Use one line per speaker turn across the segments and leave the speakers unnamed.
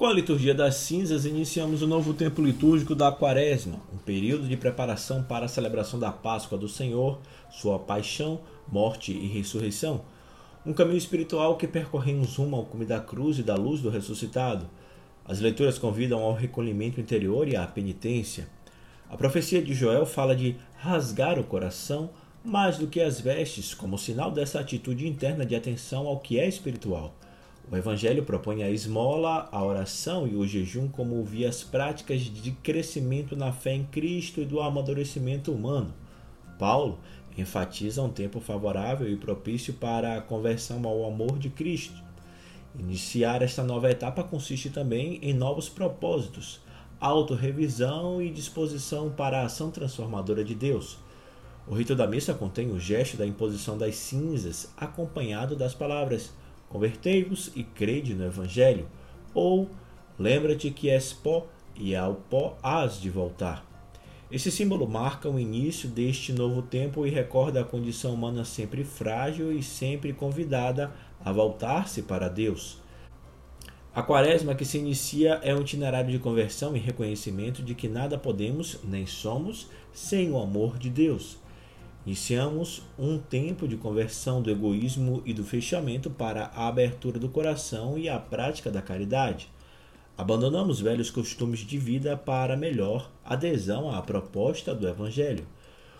Com a liturgia das cinzas, iniciamos o novo tempo litúrgico da Quaresma, um período de preparação para a celebração da Páscoa do Senhor, sua paixão, morte e ressurreição. Um caminho espiritual que percorremos rumo ao cume da cruz e da luz do ressuscitado. As leituras convidam ao recolhimento interior e à penitência. A profecia de Joel fala de rasgar o coração mais do que as vestes, como sinal dessa atitude interna de atenção ao que é espiritual. O Evangelho propõe a esmola, a oração e o jejum como vias práticas de crescimento na fé em Cristo e do amadurecimento humano. Paulo enfatiza um tempo favorável e propício para a conversão ao amor de Cristo. Iniciar esta nova etapa consiste também em novos propósitos, autorrevisão e disposição para a ação transformadora de Deus. O rito da missa contém o gesto da imposição das cinzas, acompanhado das palavras Convertei-vos e crede no Evangelho, ou lembra-te que és pó e ao pó hás de voltar. Esse símbolo marca o início deste novo tempo e recorda a condição humana sempre frágil e sempre convidada a voltar-se para Deus. A quaresma que se inicia é um itinerário de conversão e reconhecimento de que nada podemos nem somos sem o amor de Deus. Iniciamos um tempo de conversão do egoísmo e do fechamento para a abertura do coração e a prática da caridade. Abandonamos velhos costumes de vida para melhor adesão à proposta do Evangelho.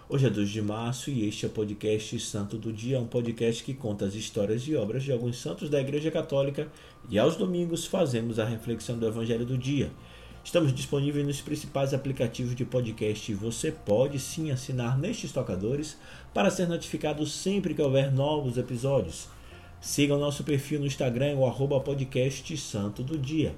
Hoje é 2 de março e este é o podcast Santo do Dia, um podcast que conta as histórias e obras de alguns santos da Igreja Católica e aos domingos fazemos a reflexão do Evangelho do dia. Estamos disponíveis nos principais aplicativos de podcast e você pode sim assinar nestes tocadores para ser notificado sempre que houver novos episódios. Siga o nosso perfil no Instagram, o arroba podcast Santo do Dia.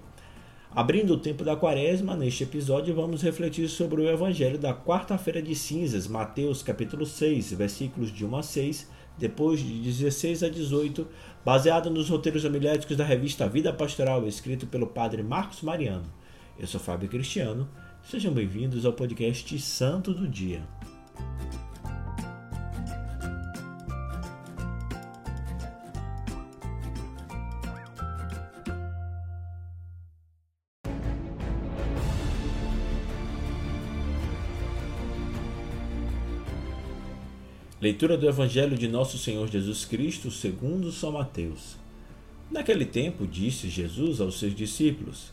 Abrindo o tempo da quaresma, neste episódio vamos refletir sobre o Evangelho da quarta-feira de cinzas, Mateus capítulo 6, versículos de 1 a 6, depois de 16 a 18, baseado nos roteiros homiléticos da revista Vida Pastoral, escrito pelo padre Marcos Mariano. Eu sou Fábio Cristiano, sejam bem-vindos ao podcast Santo do Dia. Leitura do Evangelho de Nosso Senhor Jesus Cristo segundo São Mateus. Naquele tempo disse Jesus aos seus discípulos: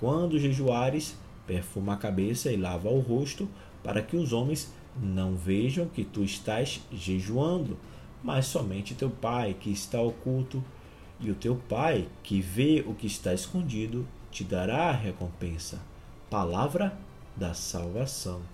quando jejuares, perfuma a cabeça e lava o rosto, para que os homens não vejam que tu estás jejuando, mas somente teu Pai que está oculto, e o teu Pai que vê o que está escondido te dará a recompensa. Palavra da salvação.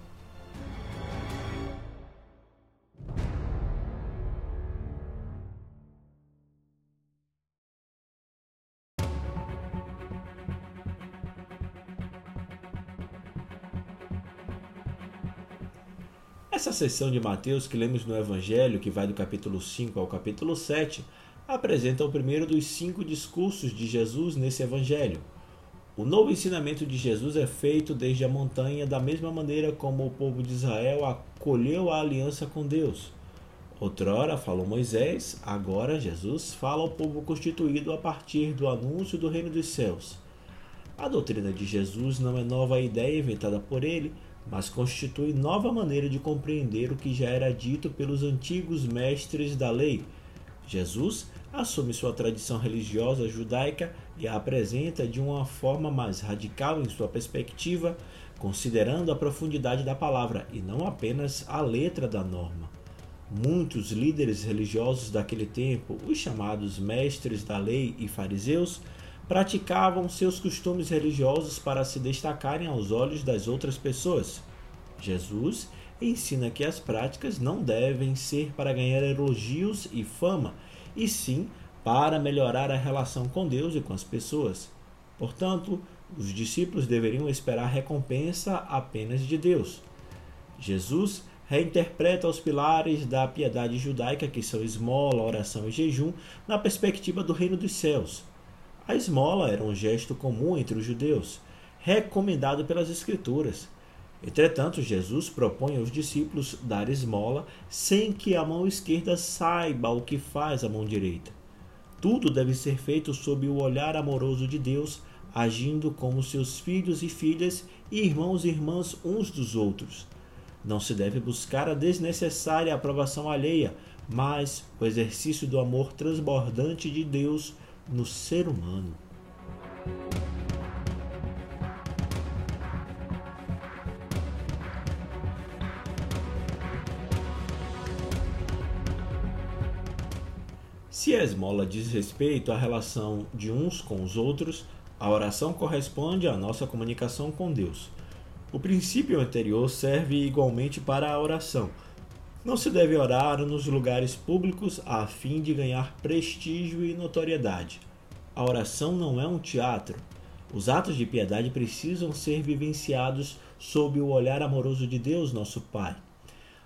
Essa sessão de Mateus que lemos no Evangelho, que vai do capítulo 5 ao capítulo 7, apresenta o primeiro dos cinco discursos de Jesus nesse Evangelho. O novo ensinamento de Jesus é feito desde a montanha, da mesma maneira como o povo de Israel acolheu a aliança com Deus. Outrora falou Moisés, agora Jesus fala ao povo constituído a partir do anúncio do reino dos céus. A doutrina de Jesus não é nova ideia inventada por ele, mas constitui nova maneira de compreender o que já era dito pelos antigos mestres da lei. Jesus assume sua tradição religiosa judaica e a apresenta de uma forma mais radical em sua perspectiva, considerando a profundidade da palavra e não apenas a letra da norma. Muitos líderes religiosos daquele tempo, os chamados mestres da lei e fariseus, praticavam seus costumes religiosos para se destacarem aos olhos das outras pessoas. Jesus ensina que as práticas não devem ser para ganhar elogios e fama, e sim para melhorar a relação com Deus e com as pessoas. Portanto, os discípulos deveriam esperar recompensa apenas de Deus. Jesus reinterpreta os pilares da piedade judaica, que são esmola, oração e jejum, na perspectiva do reino dos céus. A esmola era um gesto comum entre os judeus, recomendado pelas Escrituras. Entretanto, Jesus propõe aos discípulos dar esmola sem que a mão esquerda saiba o que faz a mão direita. Tudo deve ser feito sob o olhar amoroso de Deus, agindo como seus filhos e filhas e irmãos e irmãs uns dos outros. Não se deve buscar a desnecessária aprovação alheia, mas o exercício do amor transbordante de Deus no ser humano. Se a esmola diz respeito à relação de uns com os outros, a oração corresponde à nossa comunicação com Deus. O princípio anterior serve igualmente para a oração. Não se deve orar nos lugares públicos a fim de ganhar prestígio e notoriedade. A oração não é um teatro. Os atos de piedade precisam ser vivenciados sob o olhar amoroso de Deus, nosso Pai.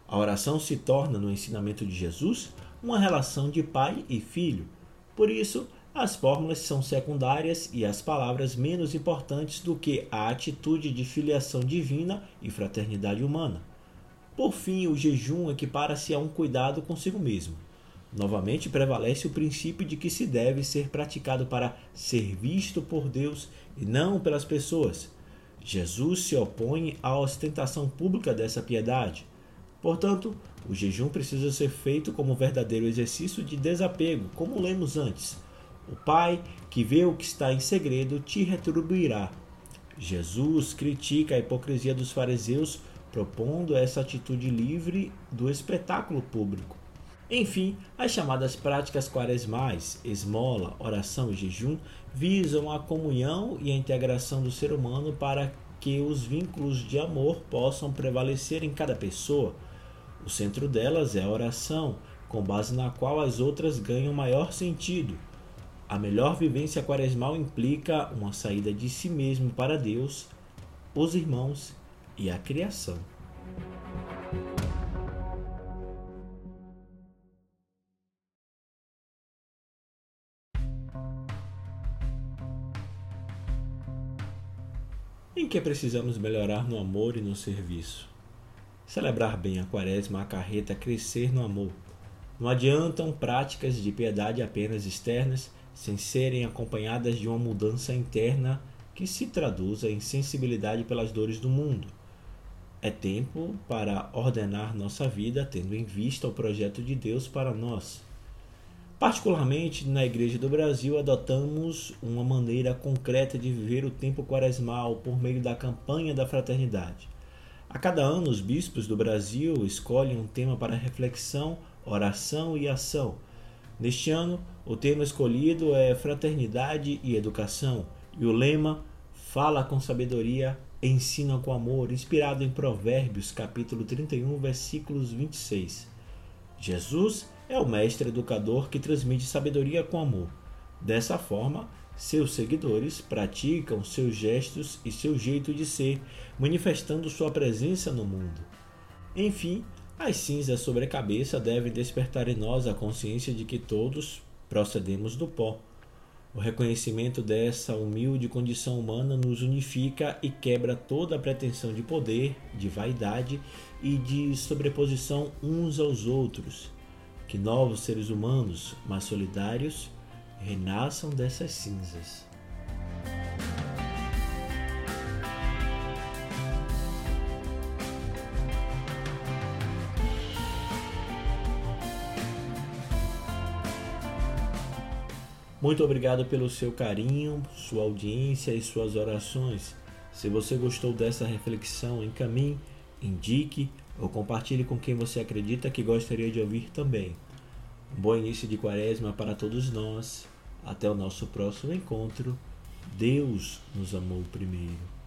A oração se torna, no ensinamento de Jesus, uma relação de pai e filho. Por isso, as fórmulas são secundárias e as palavras menos importantes do que a atitude de filiação divina e fraternidade humana. Por fim, o jejum equipara-se a um cuidado consigo mesmo. Novamente prevalece o princípio de que se deve ser praticado para ser visto por Deus e não pelas pessoas. Jesus se opõe à ostentação pública dessa piedade. Portanto, o jejum precisa ser feito como verdadeiro exercício de desapego, como lemos antes o Pai, que vê o que está em segredo, te retribuirá. Jesus critica a hipocrisia dos fariseus, propondo essa atitude livre do espetáculo público. Enfim, as chamadas práticas quaresmais, esmola, oração e jejum, visam a comunhão e a integração do ser humano para que os vínculos de amor possam prevalecer em cada pessoa. O centro delas é a oração, com base na qual as outras ganham maior sentido. A melhor vivência quaresmal implica uma saída de si mesmo para Deus, os irmãos e a criação. Em que precisamos melhorar no amor e no serviço? Celebrar bem a quaresma acarreta crescer no amor. Não adiantam práticas de piedade apenas externas sem serem acompanhadas de uma mudança interna que se traduza em sensibilidade pelas dores do mundo. É tempo para ordenar nossa vida tendo em vista o projeto de Deus para nós. Particularmente na Igreja do Brasil, adotamos uma maneira concreta de viver o tempo quaresmal por meio da campanha da fraternidade. A cada ano, os bispos do Brasil escolhem um tema para reflexão, oração e ação Neste ano, o tema escolhido é Fraternidade e Educação e o lema Fala com sabedoria, ensina com amor, inspirado em Provérbios, capítulo 31, versículos 26. Jesus é o mestre educador que transmite sabedoria com amor. Dessa forma, seus seguidores praticam seus gestos e seu jeito de ser, manifestando sua presença no mundo. Enfim, as cinzas sobre a cabeça devem despertar em nós a consciência de que todos procedemos do pó. O reconhecimento dessa humilde condição humana nos unifica e quebra toda a pretensão de poder, de vaidade e de sobreposição uns aos outros. Que novos seres humanos, mais solidários, renasçam dessas cinzas. Muito obrigado pelo seu carinho, sua audiência e suas orações. Se você gostou dessa reflexão, encaminhe, indique ou compartilhe com quem você acredita que gostaria de ouvir também. Um bom início de quaresma para todos nós. Até o nosso próximo encontro. Deus nos amou primeiro.